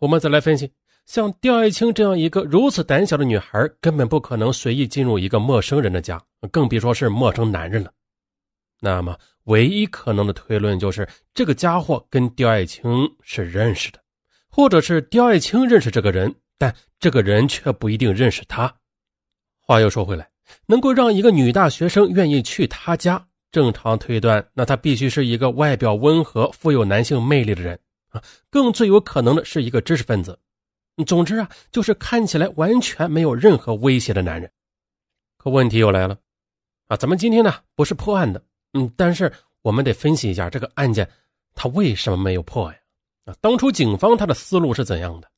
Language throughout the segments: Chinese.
我们再来分析，像刁爱青这样一个如此胆小的女孩，根本不可能随意进入一个陌生人的家，更别说是陌生男人了。那么，唯一可能的推论就是，这个家伙跟刁爱青是认识的，或者是刁爱青认识这个人，但这个人却不一定认识他。话又说回来，能够让一个女大学生愿意去他家，正常推断，那他必须是一个外表温和、富有男性魅力的人啊，更最有可能的是一个知识分子。总之啊，就是看起来完全没有任何威胁的男人。可问题又来了啊，咱们今天呢不是破案的，嗯，但是我们得分析一下这个案件，他为什么没有破呀？啊，当初警方他的思路是怎样的？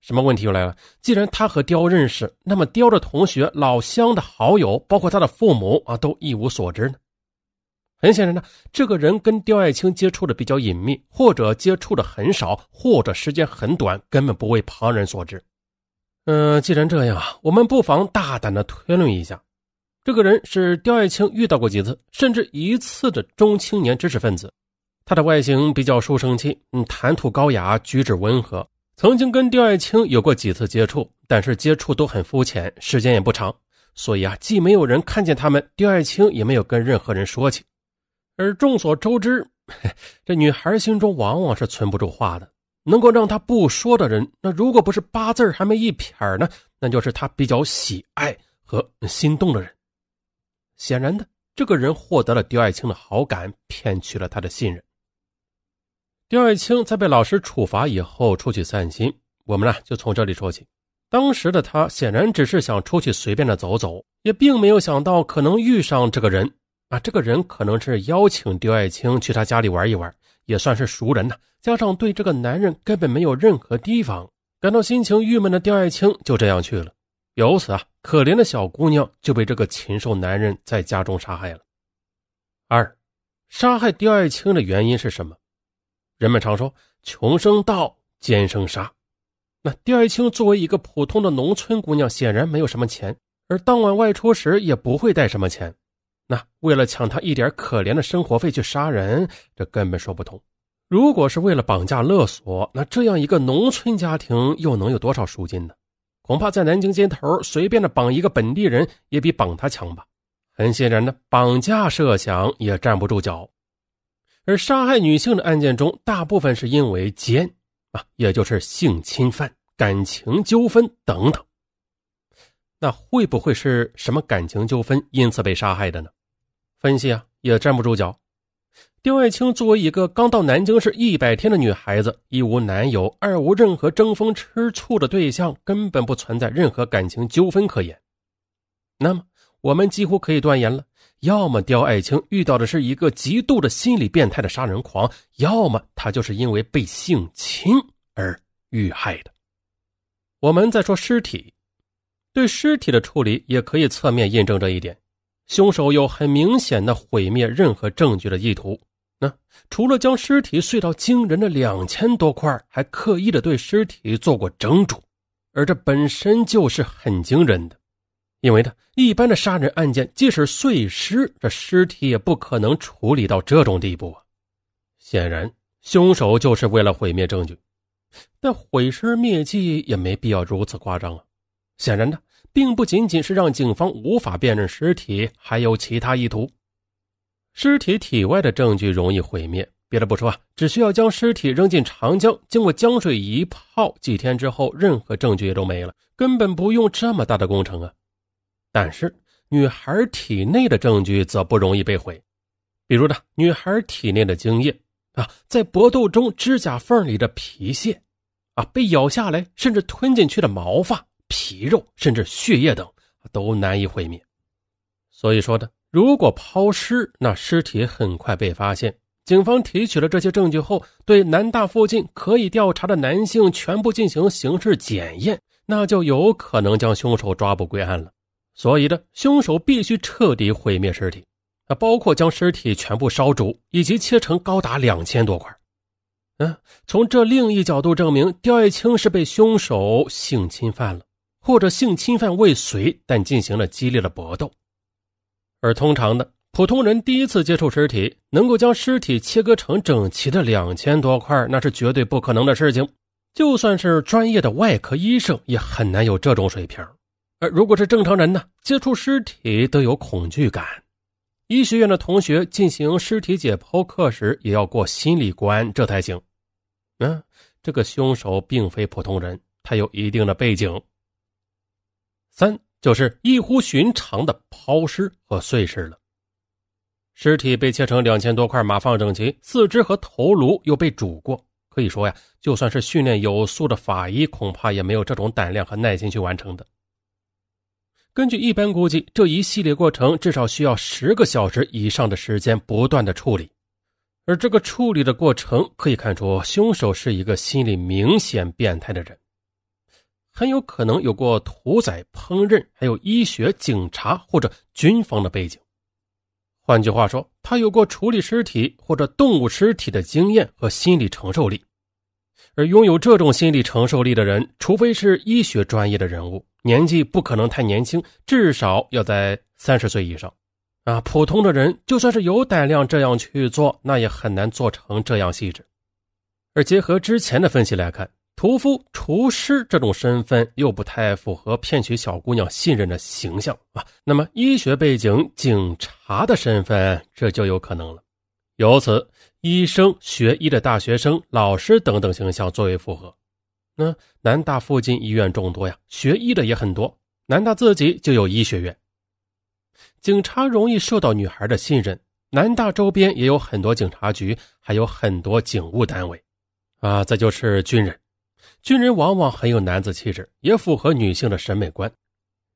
什么问题又来了？既然他和刁认识，那么刁的同学、老乡的好友，包括他的父母啊，都一无所知呢。很显然呢，这个人跟刁爱青接触的比较隐秘，或者接触的很少，或者时间很短，根本不为旁人所知。嗯，既然这样啊，我们不妨大胆的推论一下，这个人是刁爱青遇到过几次，甚至一次的中青年知识分子。他的外形比较书生气，嗯，谈吐高雅，举止温和。曾经跟刁爱青有过几次接触，但是接触都很肤浅，时间也不长，所以啊，既没有人看见他们，刁爱青也没有跟任何人说起。而众所周知，这女孩心中往往是存不住话的，能够让她不说的人，那如果不是八字还没一撇呢，那就是她比较喜爱和心动的人。显然的，这个人获得了刁爱青的好感，骗取了他的信任。刁爱青在被老师处罚以后出去散心，我们呢就从这里说起。当时的他显然只是想出去随便的走走，也并没有想到可能遇上这个人啊。这个人可能是邀请刁爱青去他家里玩一玩，也算是熟人呢。加上对这个男人根本没有任何提防，感到心情郁闷的刁爱青就这样去了。由此啊，可怜的小姑娘就被这个禽兽男人在家中杀害了。二，杀害刁爱青的原因是什么？人们常说“穷生盗，奸生杀”。那刁爱青作为一个普通的农村姑娘，显然没有什么钱，而当晚外出时也不会带什么钱。那为了抢他一点可怜的生活费去杀人，这根本说不通。如果是为了绑架勒索，那这样一个农村家庭又能有多少赎金呢？恐怕在南京街头随便的绑一个本地人，也比绑他强吧。很显然呢，绑架设想也站不住脚。而杀害女性的案件中，大部分是因为奸啊，也就是性侵犯、感情纠纷等等。那会不会是什么感情纠纷，因此被杀害的呢？分析啊，也站不住脚。刁爱青作为一个刚到南京市一百天的女孩子，一无男友，二无任何争风吃醋的对象，根本不存在任何感情纠纷可言。那么，我们几乎可以断言了。要么刁爱青遇到的是一个极度的心理变态的杀人狂，要么他就是因为被性侵而遇害的。我们再说尸体，对尸体的处理也可以侧面印证这一点。凶手有很明显的毁灭任何证据的意图。那除了将尸体碎到惊人的两千多块，还刻意的对尸体做过蒸煮，而这本身就是很惊人的。因为呢，一般的杀人案件，即使碎尸，这尸体也不可能处理到这种地步啊。显然，凶手就是为了毁灭证据，但毁尸灭迹也没必要如此夸张啊。显然的，并不仅仅是让警方无法辨认尸体，还有其他意图。尸体体外的证据容易毁灭，别的不说啊，只需要将尸体扔进长江，经过江水一泡，几天之后，任何证据也都没了，根本不用这么大的工程啊。但是，女孩体内的证据则不容易被毁，比如呢，女孩体内的精液啊，在搏斗中指甲缝里的皮屑，啊，被咬下来甚至吞进去的毛发、皮肉，甚至血液等，都难以毁灭。所以说呢，如果抛尸，那尸体很快被发现。警方提取了这些证据后，对南大附近可以调查的男性全部进行刑事检验，那就有可能将凶手抓捕归案了。所以呢，凶手必须彻底毁灭尸体，啊，包括将尸体全部烧煮，以及切成高达两千多块。嗯，从这另一角度证明，刁爱青是被凶手性侵犯了，或者性侵犯未遂，但进行了激烈的搏斗。而通常的普通人第一次接触尸体，能够将尸体切割成整齐的两千多块，那是绝对不可能的事情。就算是专业的外科医生，也很难有这种水平。而如果是正常人呢，接触尸体都有恐惧感。医学院的同学进行尸体解剖课时，也要过心理关，这才行。嗯，这个凶手并非普通人，他有一定的背景。三就是异乎寻常的抛尸和碎尸了。尸体被切成两千多块，码放整齐，四肢和头颅又被煮过。可以说呀，就算是训练有素的法医，恐怕也没有这种胆量和耐心去完成的。根据一般估计，这一系列过程至少需要十个小时以上的时间不断的处理。而这个处理的过程可以看出，凶手是一个心理明显变态的人，很有可能有过屠宰、烹饪，还有医学、警察或者军方的背景。换句话说，他有过处理尸体或者动物尸体的经验和心理承受力，而拥有这种心理承受力的人，除非是医学专业的人物，年纪不可能太年轻，至少要在三十岁以上。啊，普通的人就算是有胆量这样去做，那也很难做成这样细致。而结合之前的分析来看。屠夫、厨师这种身份又不太符合骗取小姑娘信任的形象啊。那么，医学背景、警察的身份，这就有可能了。由此，医生、学医的大学生、老师等等形象最为符合。那南大附近医院众多呀，学医的也很多。南大自己就有医学院。警察容易受到女孩的信任，南大周边也有很多警察局，还有很多警务单位。啊，再就是军人。军人往往很有男子气质，也符合女性的审美观。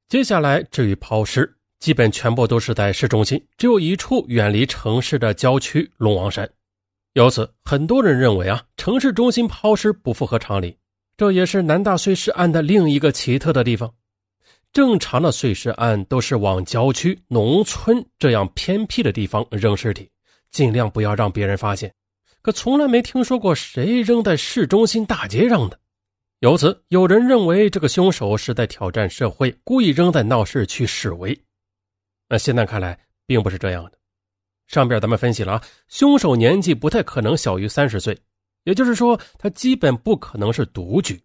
接下来，至于抛尸，基本全部都是在市中心，只有一处远离城市的郊区龙王山。由此，很多人认为啊，城市中心抛尸不符合常理。这也是南大碎尸案的另一个奇特的地方。正常的碎尸案都是往郊区、农村这样偏僻的地方扔尸体，尽量不要让别人发现。可从来没听说过谁扔在市中心大街上的。由此，有人认为这个凶手是在挑战社会，故意扔在闹市区示威。那现在看来，并不是这样的。上边咱们分析了啊，凶手年纪不太可能小于三十岁，也就是说，他基本不可能是独居。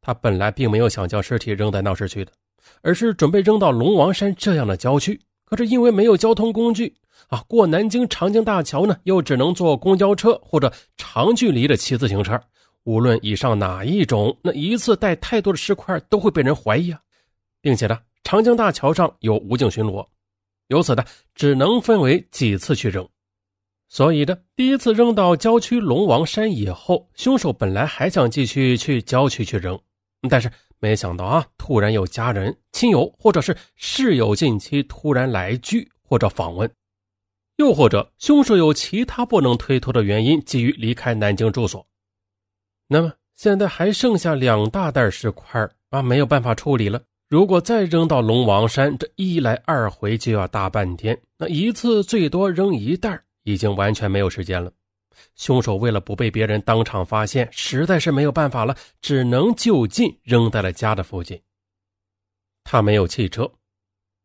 他本来并没有想将尸体扔在闹市区的，而是准备扔到龙王山这样的郊区。可是因为没有交通工具啊，过南京长江大桥呢，又只能坐公交车或者长距离的骑自行车。无论以上哪一种，那一次带太多的尸块都会被人怀疑啊，并且呢，长江大桥上有武警巡逻，由此呢，只能分为几次去扔。所以呢，第一次扔到郊区龙王山以后，凶手本来还想继续去郊区去扔，但是没想到啊，突然有家人、亲友或者是室友近期突然来居或者访问，又或者凶手有其他不能推脱的原因，急于离开南京住所。那么现在还剩下两大袋石块啊，没有办法处理了。如果再扔到龙王山，这一来二回就要大半天。那一次最多扔一袋，已经完全没有时间了。凶手为了不被别人当场发现，实在是没有办法了，只能就近扔在了家的附近。他没有汽车，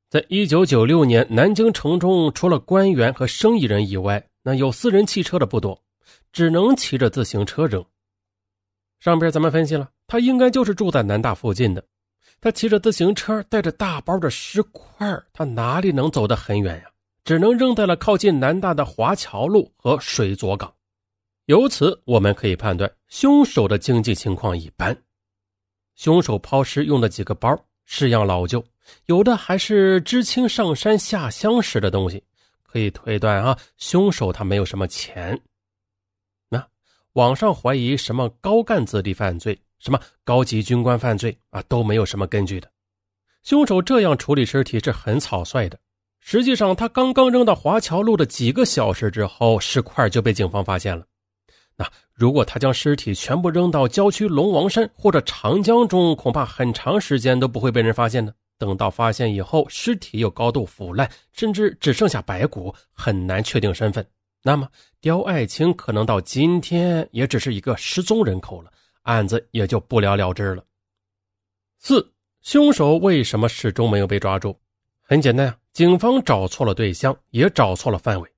在一九九六年，南京城中除了官员和生意人以外，那有私人汽车的不多，只能骑着自行车扔。上边咱们分析了，他应该就是住在南大附近的。他骑着自行车，带着大包的石块，他哪里能走得很远呀？只能扔在了靠近南大的华侨路和水左港。由此我们可以判断，凶手的经济情况一般。凶手抛尸用的几个包式样老旧，有的还是知青上山下乡时的东西，可以推断啊，凶手他没有什么钱。那网上怀疑什么高干子弟犯罪，什么高级军官犯罪啊，都没有什么根据的。凶手这样处理尸体是很草率的。实际上，他刚刚扔到华侨路的几个小时之后，尸块就被警方发现了。那如果他将尸体全部扔到郊区龙王山或者长江中，恐怕很长时间都不会被人发现的。等到发现以后，尸体又高度腐烂，甚至只剩下白骨，很难确定身份。那么，刁爱青可能到今天也只是一个失踪人口了，案子也就不了了之了。四，凶手为什么始终没有被抓住？很简单啊，警方找错了对象，也找错了范围。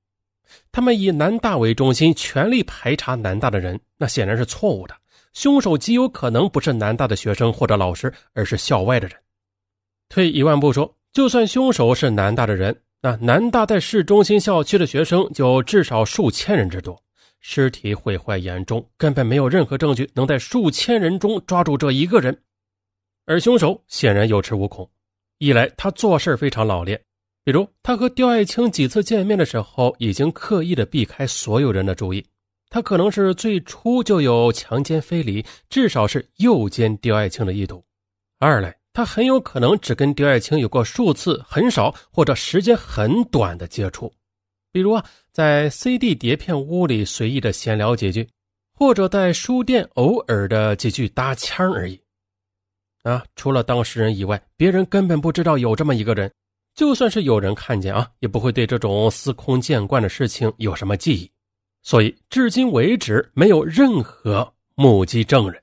他们以南大为中心，全力排查南大的人，那显然是错误的。凶手极有可能不是南大的学生或者老师，而是校外的人。退一万步说，就算凶手是南大的人，那南大在市中心校区的学生就至少数千人之多，尸体毁坏严重，根本没有任何证据能在数千人中抓住这一个人。而凶手显然有恃无恐，一来他做事非常老练，比如他和刁爱青几次见面的时候，已经刻意的避开所有人的注意。他可能是最初就有强奸非礼，至少是诱奸刁爱青的意图。二来，他很有可能只跟刁爱青有过数次很少或者时间很短的接触，比如啊，在 CD 碟片屋里随意的闲聊几句，或者在书店偶尔的几句搭腔而已。啊，除了当事人以外，别人根本不知道有这么一个人。就算是有人看见啊，也不会对这种司空见惯的事情有什么记忆。所以，至今为止没有任何目击证人。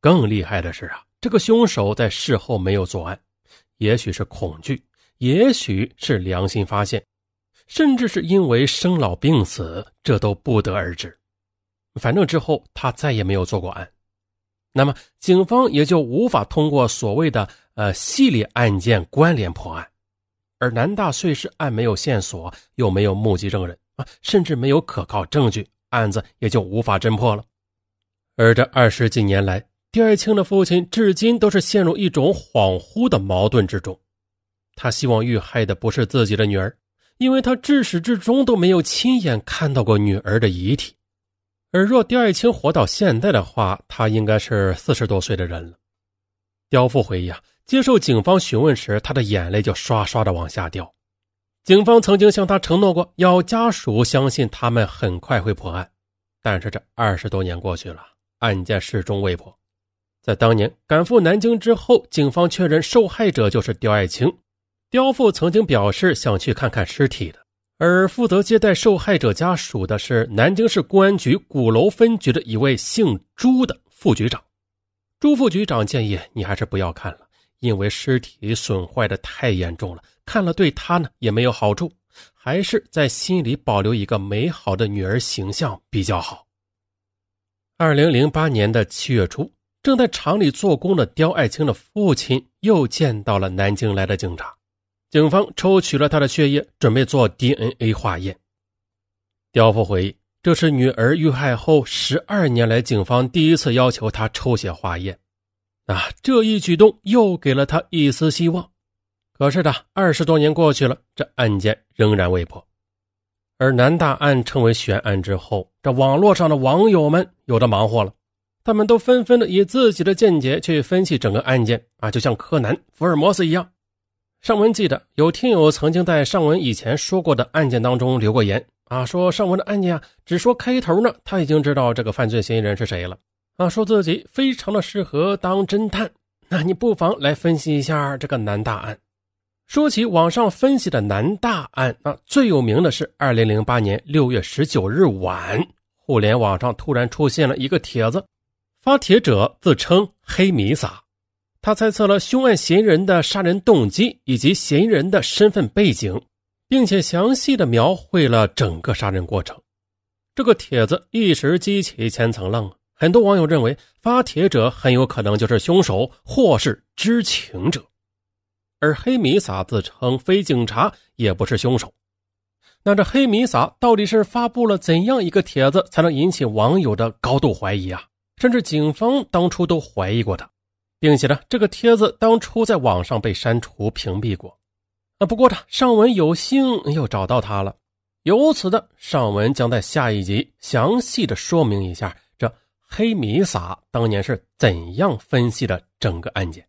更厉害的是啊，这个凶手在事后没有作案，也许是恐惧，也许是良心发现，甚至是因为生老病死，这都不得而知。反正之后他再也没有做过案，那么警方也就无法通过所谓的呃系列案件关联破案。而南大碎尸案没有线索，又没有目击证人。啊，甚至没有可靠证据，案子也就无法侦破了。而这二十几年来，刁爱青的父亲至今都是陷入一种恍惚的矛盾之中。他希望遇害的不是自己的女儿，因为他至始至终都没有亲眼看到过女儿的遗体。而若刁爱青活到现在的话，他应该是四十多岁的人了。刁父回忆啊，接受警方询问时，他的眼泪就刷刷的往下掉。警方曾经向他承诺过，要家属相信他们很快会破案。但是这二十多年过去了，案件始终未破。在当年赶赴南京之后，警方确认受害者就是刁爱青。刁父曾经表示想去看看尸体的，而负责接待受害者家属的是南京市公安局鼓楼分局的一位姓朱的副局长。朱副局长建议你还是不要看了，因为尸体损坏的太严重了。看了对他呢也没有好处，还是在心里保留一个美好的女儿形象比较好。二零零八年的七月初，正在厂里做工的刁爱青的父亲又见到了南京来的警察，警方抽取了他的血液，准备做 DNA 化验。刁父回忆，这是女儿遇害后十二年来警方第一次要求他抽血化验，啊，这一举动又给了他一丝希望。可是的，二十多年过去了，这案件仍然未破。而南大案成为悬案之后，这网络上的网友们有的忙活了，他们都纷纷的以自己的见解去分析整个案件啊，就像柯南、福尔摩斯一样。尚文记得有听友曾经在尚文以前说过的案件当中留过言啊，说尚文的案件啊，只说开头呢，他已经知道这个犯罪嫌疑人是谁了啊，说自己非常的适合当侦探。那你不妨来分析一下这个南大案。说起网上分析的南大案啊，最有名的是二零零八年六月十九日晚，互联网上突然出现了一个帖子，发帖者自称黑弥撒，他猜测了凶案嫌疑人的杀人动机以及嫌疑人的身份背景，并且详细的描绘了整个杀人过程。这个帖子一时激起千层浪啊，很多网友认为发帖者很有可能就是凶手或是知情者。而黑弥撒自称非警察，也不是凶手。那这黑弥撒到底是发布了怎样一个帖子，才能引起网友的高度怀疑啊？甚至警方当初都怀疑过他，并且呢，这个帖子当初在网上被删除屏蔽过。啊，不过呢，尚文有幸又找到他了。由此的尚文将在下一集详细的说明一下黑弥撒当年是怎样分析的整个案件。